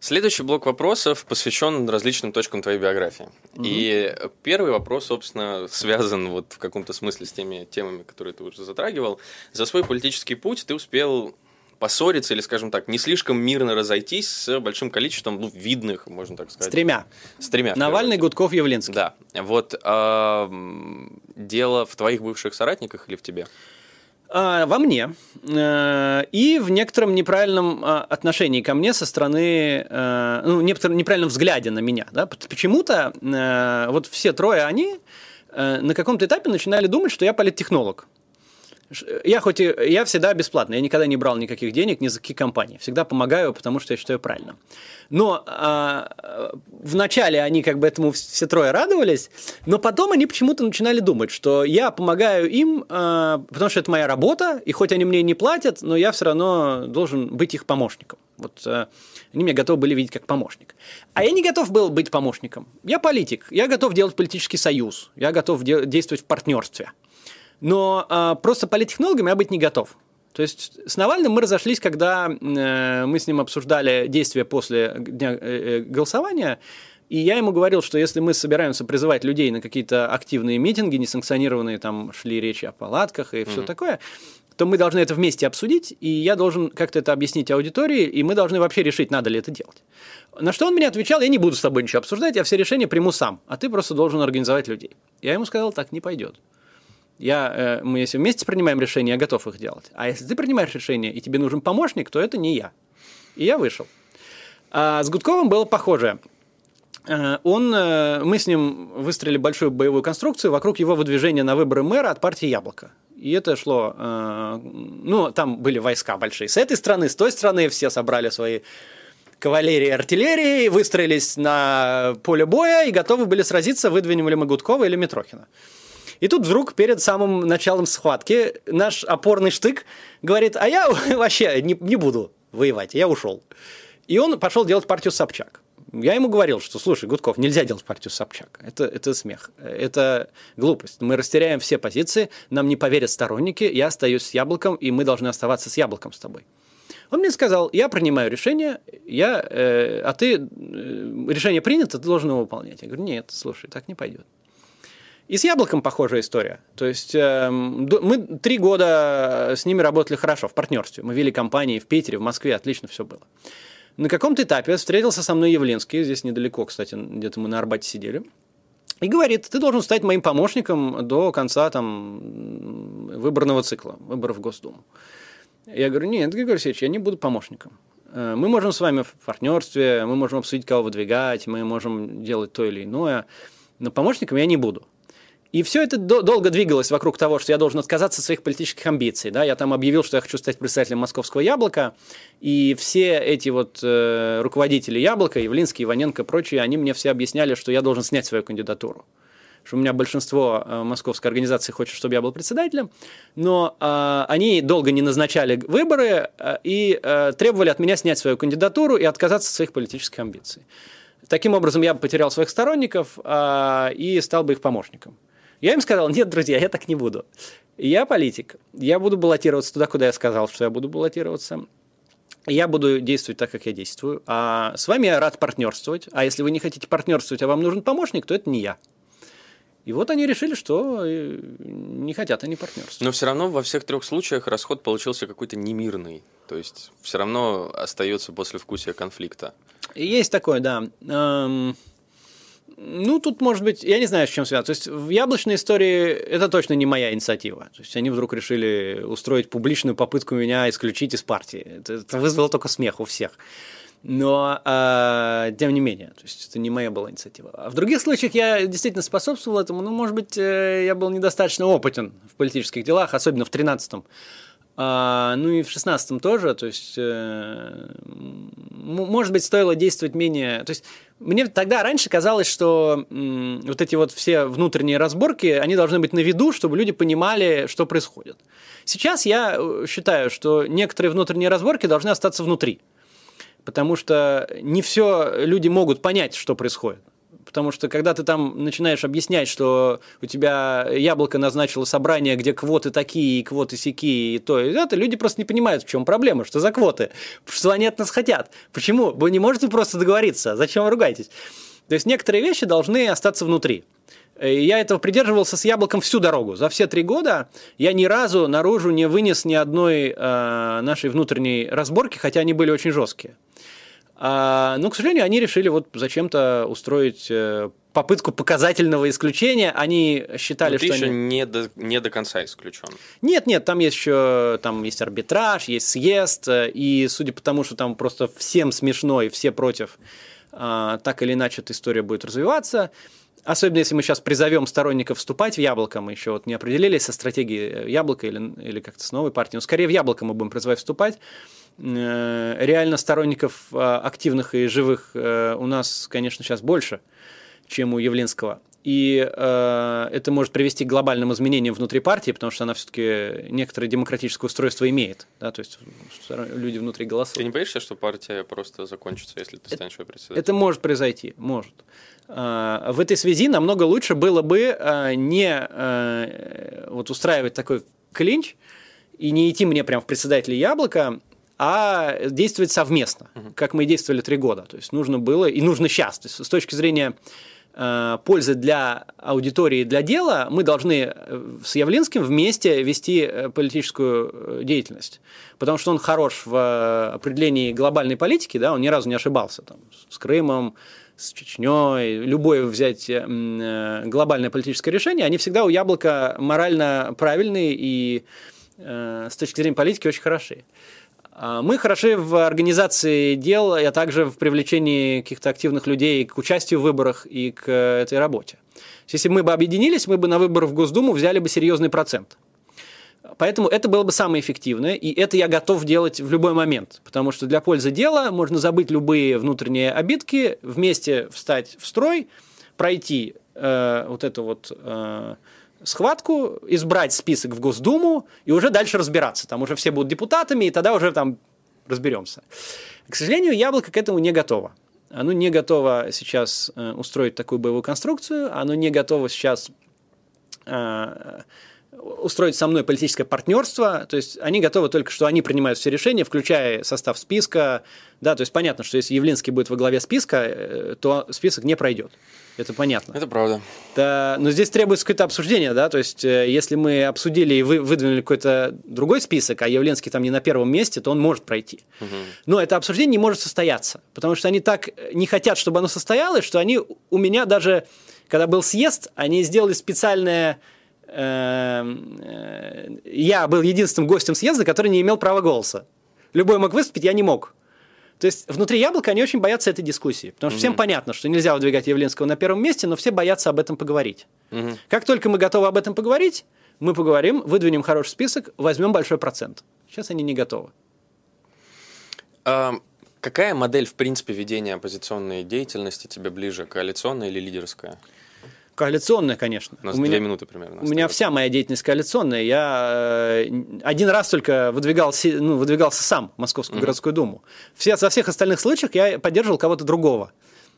Следующий блок вопросов посвящен различным точкам твоей биографии. Угу. И первый вопрос, собственно, связан вот в каком-то смысле с теми темами, которые ты уже затрагивал. За свой политический путь ты успел поссориться или, скажем так, не слишком мирно разойтись с большим количеством ну, видных, можно так сказать. С тремя. С тремя. Навальный, Гудков, Явлинский. Да. Вот э, дело в твоих бывших соратниках или в тебе? А, во мне э, и в некотором неправильном а, отношении ко мне со стороны, э, ну, некотором неправильном взгляде на меня. Да? Почему-то э, вот все трое они на каком-то этапе начинали думать, что я политтехнолог. Я хоть и я всегда бесплатно, я никогда не брал никаких денег ни за какие компании. Всегда помогаю, потому что я считаю правильно. Но а, вначале они как бы этому все трое радовались, но потом они почему-то начинали думать, что я помогаю им, а, потому что это моя работа, и хоть они мне не платят, но я все равно должен быть их помощником. Вот а, они меня готовы были видеть как помощник. А я не готов был быть помощником. Я политик, я готов делать политический союз, я готов де- действовать в партнерстве. Но а, просто политтехнологом я быть не готов. То есть с Навальным мы разошлись, когда э, мы с ним обсуждали действия после дня э, э, голосования. И я ему говорил, что если мы собираемся призывать людей на какие-то активные митинги, несанкционированные, там шли речи о палатках и mm-hmm. все такое, то мы должны это вместе обсудить, и я должен как-то это объяснить аудитории, и мы должны вообще решить, надо ли это делать. На что он мне отвечал, я не буду с тобой ничего обсуждать, я все решения приму сам, а ты просто должен организовать людей. Я ему сказал, так не пойдет. Я, э, мы если вместе принимаем решения, я готов их делать. А если ты принимаешь решение, и тебе нужен помощник, то это не я. И я вышел. А с Гудковым было похоже. Э, он, э, мы с ним выстроили большую боевую конструкцию вокруг его выдвижения на выборы мэра от партии «Яблоко». И это шло... Ну, там были войска большие. С этой стороны, с той стороны все собрали свои кавалерии и артиллерии, выстроились на поле боя и готовы были сразиться, выдвинем ли мы Гудкова или Митрохина. И тут вдруг перед самым началом схватки наш опорный штык говорит, а я вообще не, не буду воевать, я ушел. И он пошел делать партию Собчак. Я ему говорил, что, слушай, Гудков, нельзя делать партию Собчак. Это, это смех. Это глупость. Мы растеряем все позиции, нам не поверят сторонники, я остаюсь с яблоком, и мы должны оставаться с яблоком с тобой. Он мне сказал, я принимаю решение, я, э, а ты, э, решение принято, ты должен его выполнять. Я говорю, нет, слушай, так не пойдет. И с яблоком похожая история. То есть э, мы три года с ними работали хорошо в партнерстве. Мы вели компании в Питере, в Москве, отлично все было. На каком-то этапе встретился со мной Явлинский, здесь недалеко, кстати, где-то мы на Арбате сидели, и говорит, ты должен стать моим помощником до конца там, выборного цикла, выборов в Госдуму. Я говорю, нет, Григорий Алексеевич, я не буду помощником. Э, мы можем с вами в партнерстве, мы можем обсудить, кого выдвигать, мы можем делать то или иное, но помощником я не буду. И все это долго двигалось вокруг того, что я должен отказаться от своих политических амбиций. Да? Я там объявил, что я хочу стать представителем московского яблока, и все эти вот э, руководители яблока, Явлинский, Иваненко и прочие, они мне все объясняли, что я должен снять свою кандидатуру. Что у меня большинство э, московской организации хочет, чтобы я был председателем, но э, они долго не назначали выборы э, и э, требовали от меня снять свою кандидатуру и отказаться от своих политических амбиций. Таким образом, я бы потерял своих сторонников э, и стал бы их помощником. Я им сказал, нет, друзья, я так не буду. Я политик, я буду баллотироваться туда, куда я сказал, что я буду баллотироваться. Я буду действовать так, как я действую. А с вами я рад партнерствовать. А если вы не хотите партнерствовать, а вам нужен помощник, то это не я. И вот они решили, что э, не хотят они партнерства. Но все равно во всех трех случаях расход получился какой-то немирный. То есть все равно остается после вкусия конфликта. Есть такое, да. Эм, ну, тут, может быть, я не знаю, с чем связано. То есть в яблочной истории это точно не моя инициатива. То есть они вдруг решили устроить публичную попытку меня исключить из партии. Это, это вызвало только смех у всех. Но, э, тем не менее, то есть это не моя была инициатива. А в других случаях я действительно способствовал этому, но, может быть, э, я был недостаточно опытен в политических делах, особенно в 13-м. А, ну и в 16-м тоже, то есть, э, может быть, стоило действовать менее... То есть, мне тогда раньше казалось, что м, вот эти вот все внутренние разборки, они должны быть на виду, чтобы люди понимали, что происходит. Сейчас я э, считаю, что некоторые внутренние разборки должны остаться внутри, потому что не все люди могут понять, что происходит. Потому что когда ты там начинаешь объяснять, что у тебя яблоко назначило собрание, где квоты такие, и квоты сякие, и то, и это, люди просто не понимают, в чем проблема, что за квоты, что они от нас хотят. Почему? Вы не можете просто договориться, зачем вы ругаетесь? То есть некоторые вещи должны остаться внутри. Я этого придерживался с яблоком всю дорогу. За все три года я ни разу наружу не вынес ни одной э, нашей внутренней разборки, хотя они были очень жесткие. А, но, к сожалению, они решили вот зачем-то устроить э, попытку показательного исключения. Они считали, Но ты что еще они... не, до, не до конца исключен. Нет, нет, там есть еще там есть арбитраж, есть съезд, э, и судя по тому, что там просто всем смешно и все против, а, так или иначе эта история будет развиваться. Особенно если мы сейчас призовем сторонников вступать в яблоко, мы еще вот не определились со стратегией яблока или, или как-то с новой партией, но скорее в яблоко мы будем призывать вступать. Э, реально сторонников э, активных и живых э, у нас, конечно, сейчас больше, чем у Явлинского. И э, это может привести к глобальным изменениям внутри партии, потому что она все-таки некоторое демократическое устройство имеет. Да, то есть люди внутри голосуют. Ты не боишься, что партия просто закончится, если ты станешь ее председателем? Это может произойти, может. В этой связи намного лучше было бы не вот устраивать такой клинч и не идти мне прямо в председателя яблока, а действовать совместно, как мы и действовали три года. То есть нужно было и нужно сейчас. То есть с точки зрения э, пользы для аудитории, для дела, мы должны э, с Явлинским вместе вести э, политическую деятельность. Потому что он хорош в определении глобальной политики, да, он ни разу не ошибался там, с Крымом, с Чечней, любое взять глобальное политическое решение, они всегда у Яблока морально правильные и с точки зрения политики очень хорошие. А, мы хороши в организации дел, а также в привлечении каких-то активных людей к участию в выборах и к этой работе. Если мы бы объединились, мы бы на выборы в Госдуму взяли бы серьезный процент. Поэтому это было бы самое эффективное, и это я готов делать в любой момент, потому что для пользы дела можно забыть любые внутренние обидки, вместе встать в строй, пройти э, вот это вот э, схватку, избрать список в Госдуму и уже дальше разбираться. Там уже все будут депутатами, и тогда уже там разберемся. К сожалению, яблоко к этому не готово. Оно не готово сейчас э, устроить такую боевую конструкцию, оно не готово сейчас э, устроить со мной политическое партнерство, то есть они готовы только, что они принимают все решения, включая состав списка, да, то есть понятно, что если Явлинский будет во главе списка, э, то список не пройдет. Это понятно. Это правда. Да, но здесь требуется какое-то обсуждение, да, то есть э, если мы обсудили и вы, выдвинули какой-то другой список, а Явленский там не на первом месте, то он может пройти. Угу. Но это обсуждение не может состояться, потому что они так не хотят, чтобы оно состоялось, что они у меня даже, когда был съезд, они сделали специальное эм, э, я был единственным гостем съезда, который не имел права голоса. Любой мог выступить, я не мог. То есть внутри яблока они очень боятся этой дискуссии. Потому что mm-hmm. всем понятно, что нельзя выдвигать Явленского на первом месте, но все боятся об этом поговорить. Mm-hmm. Как только мы готовы об этом поговорить, мы поговорим, выдвинем хороший список, возьмем большой процент. Сейчас они не готовы. А, какая модель, в принципе, ведения оппозиционной деятельности тебе ближе, коалиционная или лидерская? Коалиционная, конечно. У нас у две меня, минуты примерно. Осталось. У меня вся моя деятельность коалиционная. Я э, один раз только выдвигался, ну, выдвигался сам в Московскую угу. городскую думу. Все, во всех остальных случаях я поддерживал кого-то другого.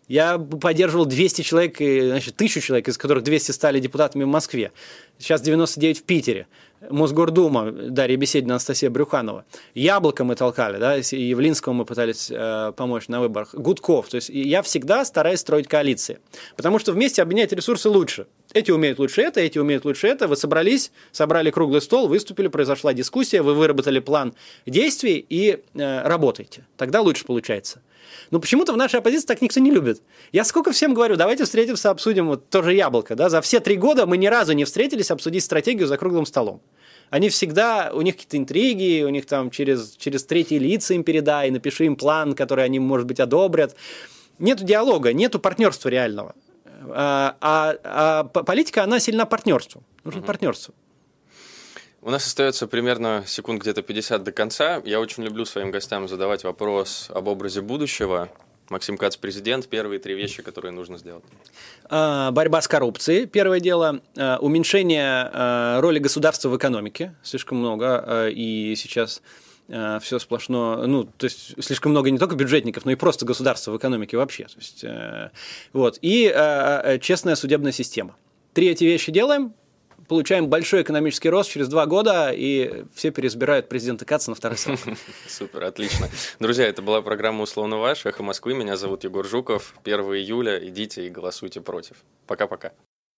Я поддерживал 200 человек, значит, 1000 человек, из которых 200 стали депутатами в Москве. Сейчас 99 в Питере. Мосгордума, Дарья Беседина, Анастасия Брюханова. Яблоко мы толкали, да, и Явлинскому мы пытались э, помочь на выборах. Гудков. То есть я всегда стараюсь строить коалиции. Потому что вместе объединять ресурсы лучше. Эти умеют лучше это, эти умеют лучше это. Вы собрались, собрали круглый стол, выступили, произошла дискуссия, вы выработали план действий и э, работаете. Тогда лучше получается. Но почему-то в нашей оппозиции так никто не любит. Я сколько всем говорю, давайте встретимся, обсудим вот тоже яблоко. Да? За все три года мы ни разу не встретились обсудить стратегию за круглым столом. Они всегда, у них какие-то интриги, у них там через, через третьи лица им передай, напиши им план, который они, может быть, одобрят. Нету диалога, нету партнерства реального. А, а, а политика, она сильна партнерством. Нужно угу. партнерство. У нас остается примерно секунд где-то 50 до конца. Я очень люблю своим гостям задавать вопрос об образе будущего. Максим Кац, президент. Первые три вещи, которые нужно сделать. А, борьба с коррупцией, первое дело. А, уменьшение роли государства в экономике. Слишком много. И сейчас все сплошно, ну, то есть слишком много не только бюджетников, но и просто государства в экономике вообще. То есть, вот. И честная судебная система. Три эти вещи делаем, получаем большой экономический рост через два года, и все переизбирают президента Каца на второй срок. Супер, отлично. Друзья, это была программа «Условно ваш», «Эхо Москвы». Меня зовут Егор Жуков. 1 июля идите и голосуйте против. Пока-пока.